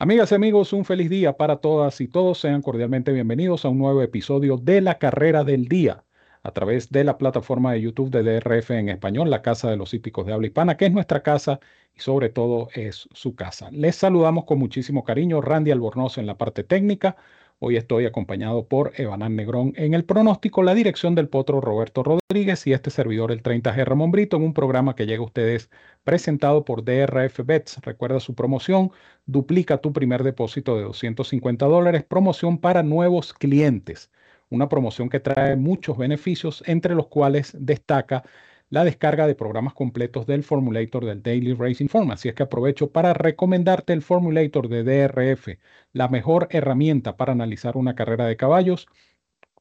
Amigas y amigos, un feliz día para todas y todos. Sean cordialmente bienvenidos a un nuevo episodio de La Carrera del Día a través de la plataforma de YouTube de DRF en español, la Casa de los Hípicos de Habla Hispana, que es nuestra casa y sobre todo es su casa. Les saludamos con muchísimo cariño, Randy Albornoz en la parte técnica. Hoy estoy acompañado por Evanán Negrón en el pronóstico, la dirección del potro Roberto Rodríguez y este servidor el 30G Ramón Brito en un programa que llega a ustedes presentado por DRF Bets. Recuerda su promoción, duplica tu primer depósito de 250 dólares, promoción para nuevos clientes. Una promoción que trae muchos beneficios, entre los cuales destaca la descarga de programas completos del Formulator del Daily Racing Form. Así es que aprovecho para recomendarte el Formulator de DRF, la mejor herramienta para analizar una carrera de caballos,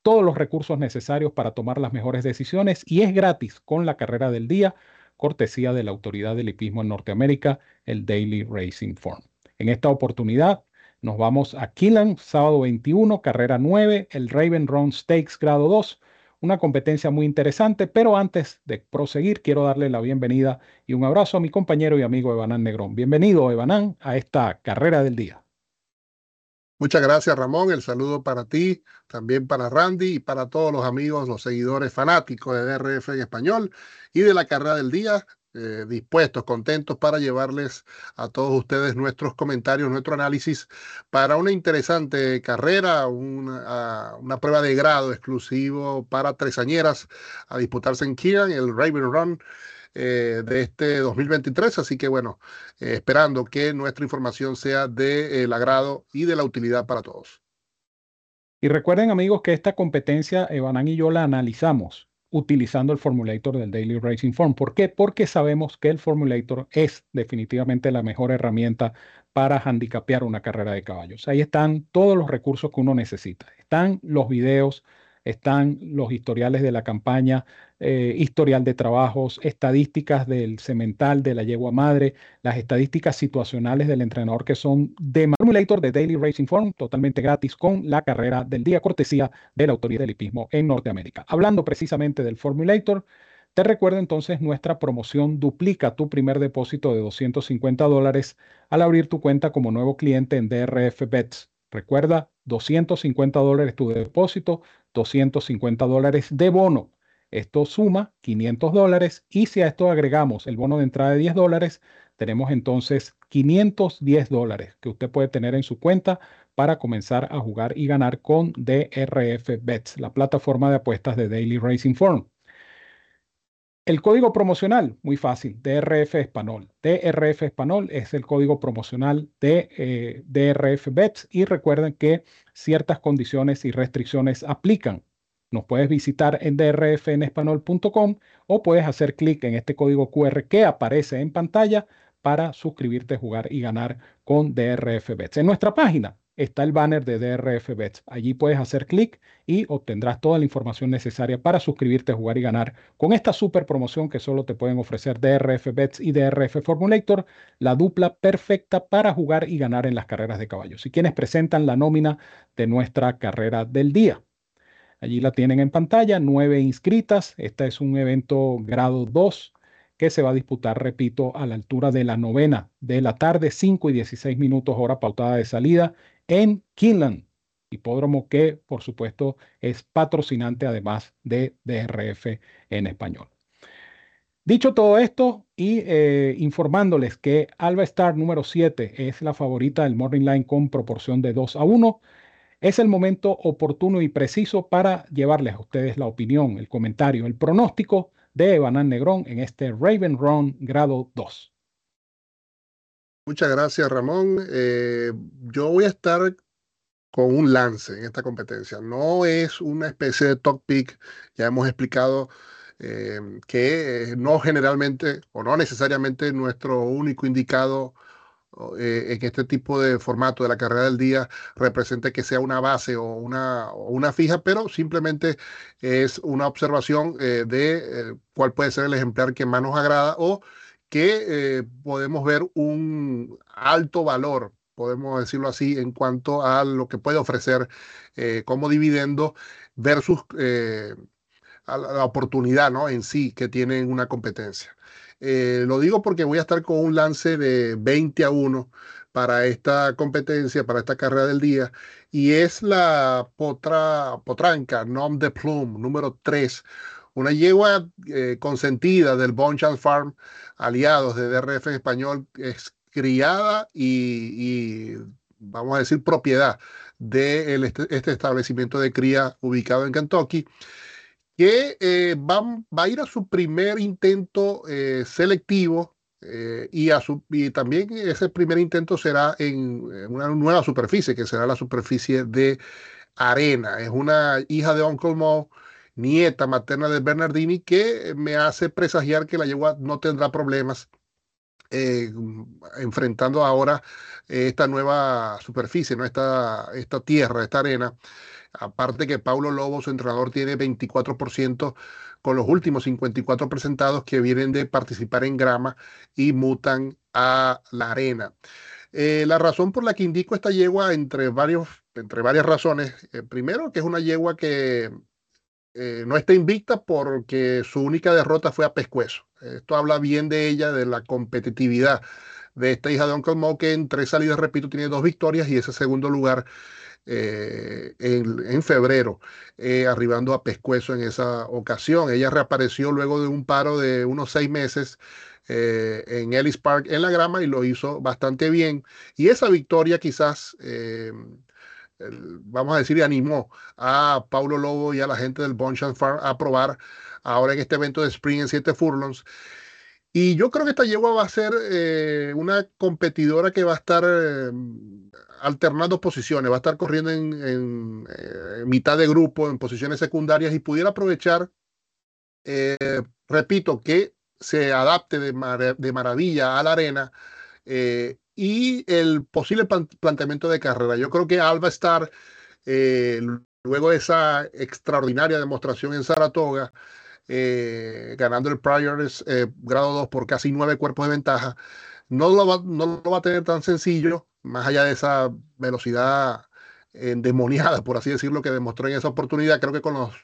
todos los recursos necesarios para tomar las mejores decisiones y es gratis con la carrera del día, cortesía de la autoridad del hipismo en Norteamérica, el Daily Racing Form. En esta oportunidad nos vamos a Killan, sábado 21, carrera 9, el Raven Run Stakes grado 2 una competencia muy interesante, pero antes de proseguir, quiero darle la bienvenida y un abrazo a mi compañero y amigo Evanán Negrón. Bienvenido, Evanán, a esta carrera del día. Muchas gracias, Ramón. El saludo para ti, también para Randy y para todos los amigos, los seguidores fanáticos de DRF en español y de la carrera del día. Eh, dispuestos, contentos para llevarles a todos ustedes nuestros comentarios, nuestro análisis para una interesante carrera, una, prueba de grado exclusivo para tresañeras a disputarse en Kieran, el Raven Run. Eh, de este 2023. Así que bueno, eh, esperando que nuestra información sea del agrado y de la utilidad para todos. Y recuerden amigos que esta competencia, Evanán y yo la analizamos utilizando el formulator del Daily Racing Form. ¿Por qué? Porque sabemos que el formulator es definitivamente la mejor herramienta para handicapear una carrera de caballos. Ahí están todos los recursos que uno necesita. Están los videos, están los historiales de la campaña, eh, historial de trabajos, estadísticas del cemental, de la yegua madre, las estadísticas situacionales del entrenador que son de Formulator de Daily Racing Form, totalmente gratis con la carrera del día, cortesía de la autoridad del hipismo en Norteamérica. Hablando precisamente del Formulator, te recuerdo entonces nuestra promoción duplica tu primer depósito de 250 dólares al abrir tu cuenta como nuevo cliente en DRF Bets. Recuerda, 250 dólares tu depósito, 250 dólares de bono. Esto suma 500 dólares y si a esto agregamos el bono de entrada de 10 dólares, tenemos entonces 510 dólares que usted puede tener en su cuenta para comenzar a jugar y ganar con DRF Bets, la plataforma de apuestas de Daily Racing Form. El código promocional, muy fácil, DRF Español. DRF Español es el código promocional de eh, DRF Bets y recuerden que ciertas condiciones y restricciones aplican. Nos puedes visitar en drfenespanol.com o puedes hacer clic en este código QR que aparece en pantalla para suscribirte, jugar y ganar con DRF Bets. En nuestra página está el banner de DRF Bets. Allí puedes hacer clic y obtendrás toda la información necesaria para suscribirte, jugar y ganar con esta super promoción que solo te pueden ofrecer DRF Bets y DRF Formulator, la dupla perfecta para jugar y ganar en las carreras de caballos. Y quienes presentan la nómina de nuestra carrera del día. Allí la tienen en pantalla, nueve inscritas. Este es un evento grado 2 que se va a disputar, repito, a la altura de la novena de la tarde, 5 y 16 minutos hora pautada de salida en Kinland, hipódromo que por supuesto es patrocinante además de DRF en español. Dicho todo esto y eh, informándoles que Alba Star número 7 es la favorita del Morning Line con proporción de 2 a 1, es el momento oportuno y preciso para llevarles a ustedes la opinión, el comentario, el pronóstico de Evanán Negrón en este Raven Run grado 2. Muchas gracias, Ramón. Eh, yo voy a estar con un lance en esta competencia. No es una especie de top pick. Ya hemos explicado eh, que no generalmente o no necesariamente nuestro único indicado eh, en este tipo de formato de la carrera del día represente que sea una base o una, una fija, pero simplemente es una observación de cuál puede ser el ejemplar que más nos agrada o que eh, podemos ver un alto valor, podemos decirlo así, en cuanto a lo que puede ofrecer eh, como dividendo versus eh, la oportunidad ¿no? en sí que tiene una competencia. lo digo porque voy a estar con un lance de 20 a 1 para esta competencia, para esta carrera del día, y es la potra, potranca Nom de Plume, número 3, una yegua eh, consentida del Bonchan Farm, aliados de DRF en español, es criada y, vamos a decir, propiedad de este, este, establecimiento de cría ubicado en Kentucky que eh, va, a ir a su primer intento eh, selectivo y, y también ese primer intento será en, una nueva superficie, que será la superficie de arena. Es una hija de Uncle Mo, nieta materna de Bernardini, que me hace presagiar que la yegua no tendrá problemas enfrentando ahora esta nueva superficie, ¿no? esta, esta tierra, esta arena Aparte que Paulo Lobo, su entrenador, tiene 24% con los últimos 54 presentados que vienen de participar en grama y mutan a la arena. Eh, la razón por la que indico esta yegua, entre, varios, entre varias razones, eh, primero que es una yegua que eh, no está invicta porque su única derrota fue a Pescuezo. Esto habla bien de ella, de la competitividad de esta hija de Uncle Mo, que en tres salidas, repito, tiene dos victorias y ese segundo lugar eh, en, febrero, eh, arribando a Pescuezo en esa ocasión. Ella reapareció luego de un paro de unos seis meses en Ellis Park en la grama y lo hizo bastante bien. Y esa victoria quizás, vamos a decir, animó a Paulo Lobo y a la gente del Bonchan Farm a probar ahora en este evento de Spring en 7 furlongs. Y yo creo que esta yegua va a ser una competidora que va a estar alternando posiciones, va a estar corriendo en, eh, mitad de grupo, en posiciones secundarias y pudiera aprovechar, eh, repito, que se adapte de, maravilla a la arena eh, y el posible planteamiento de carrera. Yo creo que Alba estar, luego de esa extraordinaria demostración en Saratoga, ganando el Priors grado 2 por casi nueve cuerpos de ventaja, no no lo va a tener tan sencillo más allá de esa velocidad endemoniada, por así decirlo, que demostró en esa oportunidad, creo que con los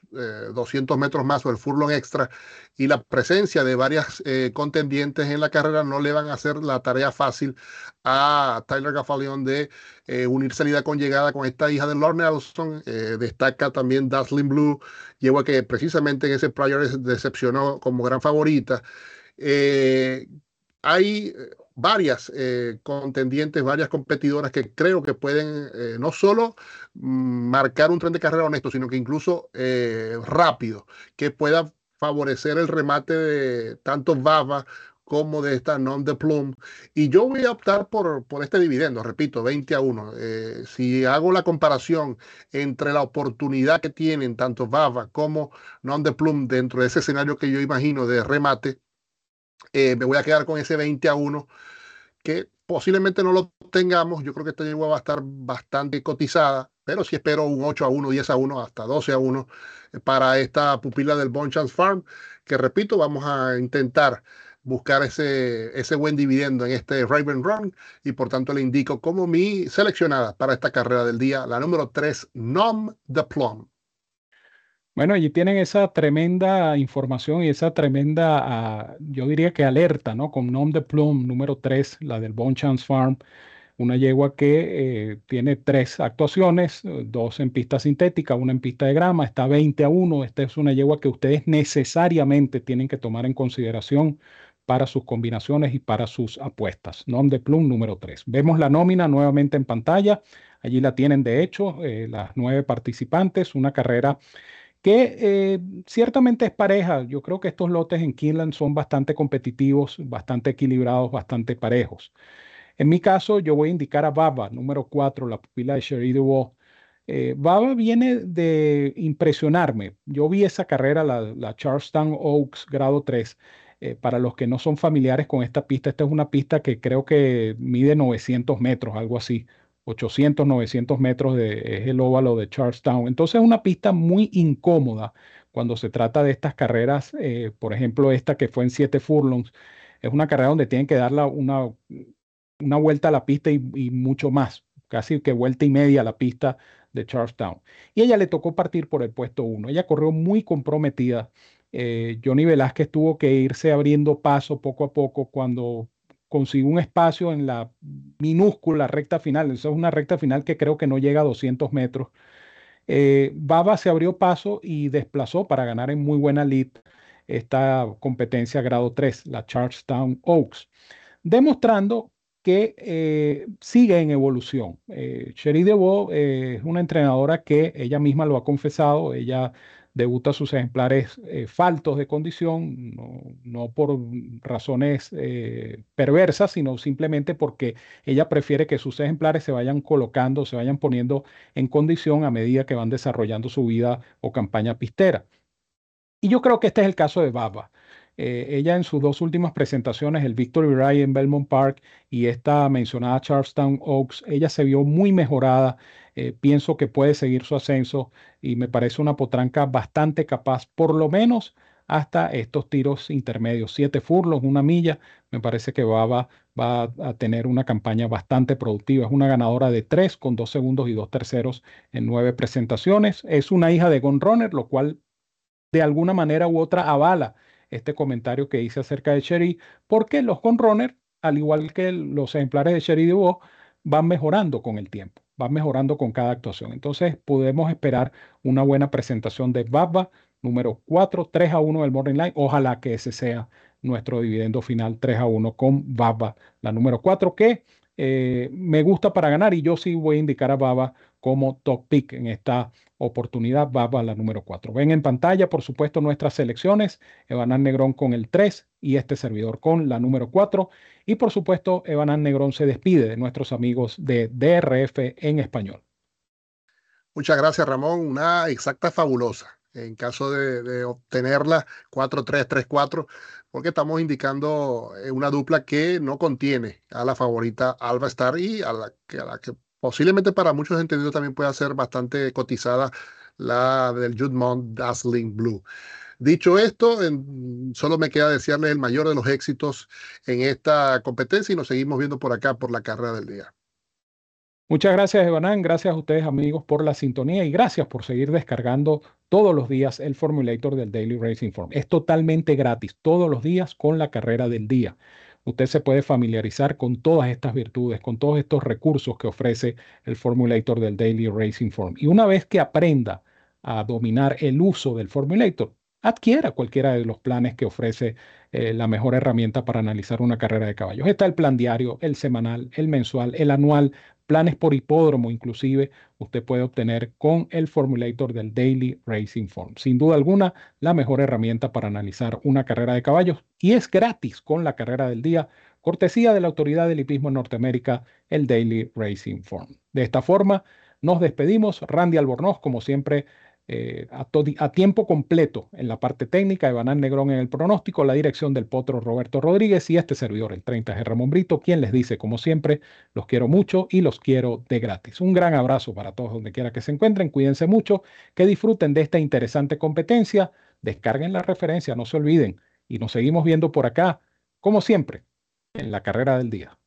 200 eh, metros más o el furlong extra y la presencia de varias eh, contendientes en la carrera no le van a hacer la tarea fácil a Tyler Gaffalion de eh, unir salida con llegada con esta hija de Lord Nelson. destaca también Dazzling Blue, lleva que precisamente en ese prior decepcionó como gran favorita. hay varias eh, contendientes, varias competidoras que creo que pueden eh, no solo mm, marcar un tren de carrera honesto, sino que incluso eh, rápido, que pueda favorecer el remate de tanto Bava como de esta non de Plum. Y yo voy a optar por, por este dividendo, repito, 20 a 1. si hago la comparación entre la oportunidad que tienen tanto Bava como non de Plum dentro de ese escenario que yo imagino de remate, eh, me voy a quedar con ese 20 a 1, que posiblemente no lo tengamos. Yo creo que esta yegua va a estar bastante cotizada, pero sí espero un 8 a 1, 10 a 1, hasta 12 a 1 eh, para esta pupila del Bonchance Farm, que repito, vamos a intentar buscar ese, ese buen dividendo en este Raven Run y por tanto le indico como mi seleccionada para esta carrera del día, la número 3, Nom de Plum. Bueno, allí tienen esa tremenda información y esa tremenda, ah, yo diría que alerta, ¿no? Con Nom de Plume número 3, la del Bonchance Farm, una yegua que eh, tiene tres actuaciones, eh, dos en pista sintética, una en pista de grama, está 20 a 1. Esta es una yegua que ustedes necesariamente tienen que tomar en consideración para sus combinaciones y para sus apuestas. Nom de Plume número 3. Vemos la nómina nuevamente en pantalla. Allí la tienen, de hecho, eh, las nueve participantes, una carrera que eh, ciertamente es pareja. Yo creo que estos lotes en Kinland son bastante competitivos, bastante equilibrados, bastante parejos. En mi caso, yo voy a indicar a Baba, número 4, la pupila de Sherry. Eh, Baba viene de impresionarme. Yo vi esa carrera, la, Charlestown Oaks grado 3. Eh, para los que no son familiares con esta pista, esta es una pista que creo que mide 900 metros, algo así. 800, 900 metros de, es el óvalo de Charlestown. Entonces es una pista muy incómoda cuando se trata de estas carreras, eh, por ejemplo, esta que fue en 7 furlongs, es una carrera donde tienen que dar una, una vuelta a la pista y, mucho más, casi que vuelta y media a la pista de Charlestown. Y ella le tocó partir por el puesto 1. Ella corrió muy comprometida. Eh, Johnny Velázquez tuvo que irse abriendo paso poco a poco cuando consiguió un espacio en la minúscula recta final. Esa es una recta final que creo que no llega a 200 metros. Eh, Baba se abrió paso y desplazó para ganar en muy buena lead esta competencia grado 3, la Charlestown Oaks, demostrando que eh, sigue en evolución. Eh, Cherie DeVoe eh, es una entrenadora que ella misma lo ha confesado, ella debuta sus ejemplares eh, faltos de condición, no, por razones perversas, sino simplemente porque ella prefiere que sus ejemplares se vayan colocando, se vayan poniendo en condición a medida que van desarrollando su vida o campaña pistera. Y yo creo que este es el caso de Baba. Eh, ella en sus dos últimas presentaciones, el Victory Ride en Belmont Park y esta mencionada Charlestown Oaks, ella se vio muy mejorada. Eh, pienso que puede seguir su ascenso y me parece una potranca bastante capaz, por lo menos hasta estos tiros intermedios. Siete furlos, una milla. Me parece que Baba va a tener una campaña bastante productiva. Es una ganadora de tres con dos segundos y dos terceros en nueve presentaciones. Es una hija de Gon Runner, lo cual de alguna manera u otra avala este comentario que hice acerca de Sherry, porque los Conrunner, al igual que los ejemplares de Sherry de van mejorando con el tiempo, van mejorando con cada actuación. Entonces, podemos esperar una buena presentación de Baba, número 4, 3 a 1 del Morning Line. Ojalá que ese sea nuestro dividendo final 3 a 1 con Baba, la número 4, que eh, me gusta para ganar y yo sí voy a indicar a Baba como top pick en esta oportunidad. Baba la número 4. Ven en pantalla, por supuesto, nuestras selecciones. Evanán Negrón con el 3 y este servidor con la número 4. Y por supuesto, Evanán Negrón se despide de nuestros amigos de DRF en español. Muchas gracias, Ramón. Una exacta fabulosa. En caso de, obtenerla, 4-3-3-4, porque estamos indicando eh, una dupla que no contiene a la favorita Alba Star y a la que, a la que posiblemente para muchos entendidos también pueda ser bastante cotizada la del Judmont Dazzling Blue. Dicho esto, solo me queda desearles el mayor de los éxitos en esta competencia y nos seguimos viendo por acá por la carrera del día. Muchas gracias, Evanán. Gracias a ustedes, amigos, por la sintonía y gracias por seguir descargando todos los días el Formulator del Daily Racing Form. Es totalmente gratis, todos los días con la carrera del día. Usted se puede familiarizar con todas estas virtudes, con todos estos recursos que ofrece el Formulator del Daily Racing Form. Y una vez que aprenda a dominar el uso del Formulator, adquiera cualquiera de los planes que ofrece eh, la mejor herramienta para analizar una carrera de caballos. Está el plan diario, el semanal, el mensual, el anual, planes por hipódromo inclusive, usted puede obtener con el formulator del Daily Racing Form. Sin duda alguna, la mejor herramienta para analizar una carrera de caballos y es gratis con la carrera del día, cortesía de la Autoridad del Hipismo en Norteamérica, el Daily Racing Form. De esta forma, nos despedimos. Randy Albornoz, como siempre, eh, a, tiempo completo en la parte técnica, de Banán Negrón en el pronóstico, la dirección del potro Roberto Rodríguez y este servidor, el 30 G. Ramón Brito, quien les dice, como siempre, los quiero mucho y los quiero de gratis. Un gran abrazo para todos donde quiera que se encuentren, cuídense mucho, que disfruten de esta interesante competencia, descarguen la referencia, no se olviden, y nos seguimos viendo por acá, como siempre, en la carrera del día.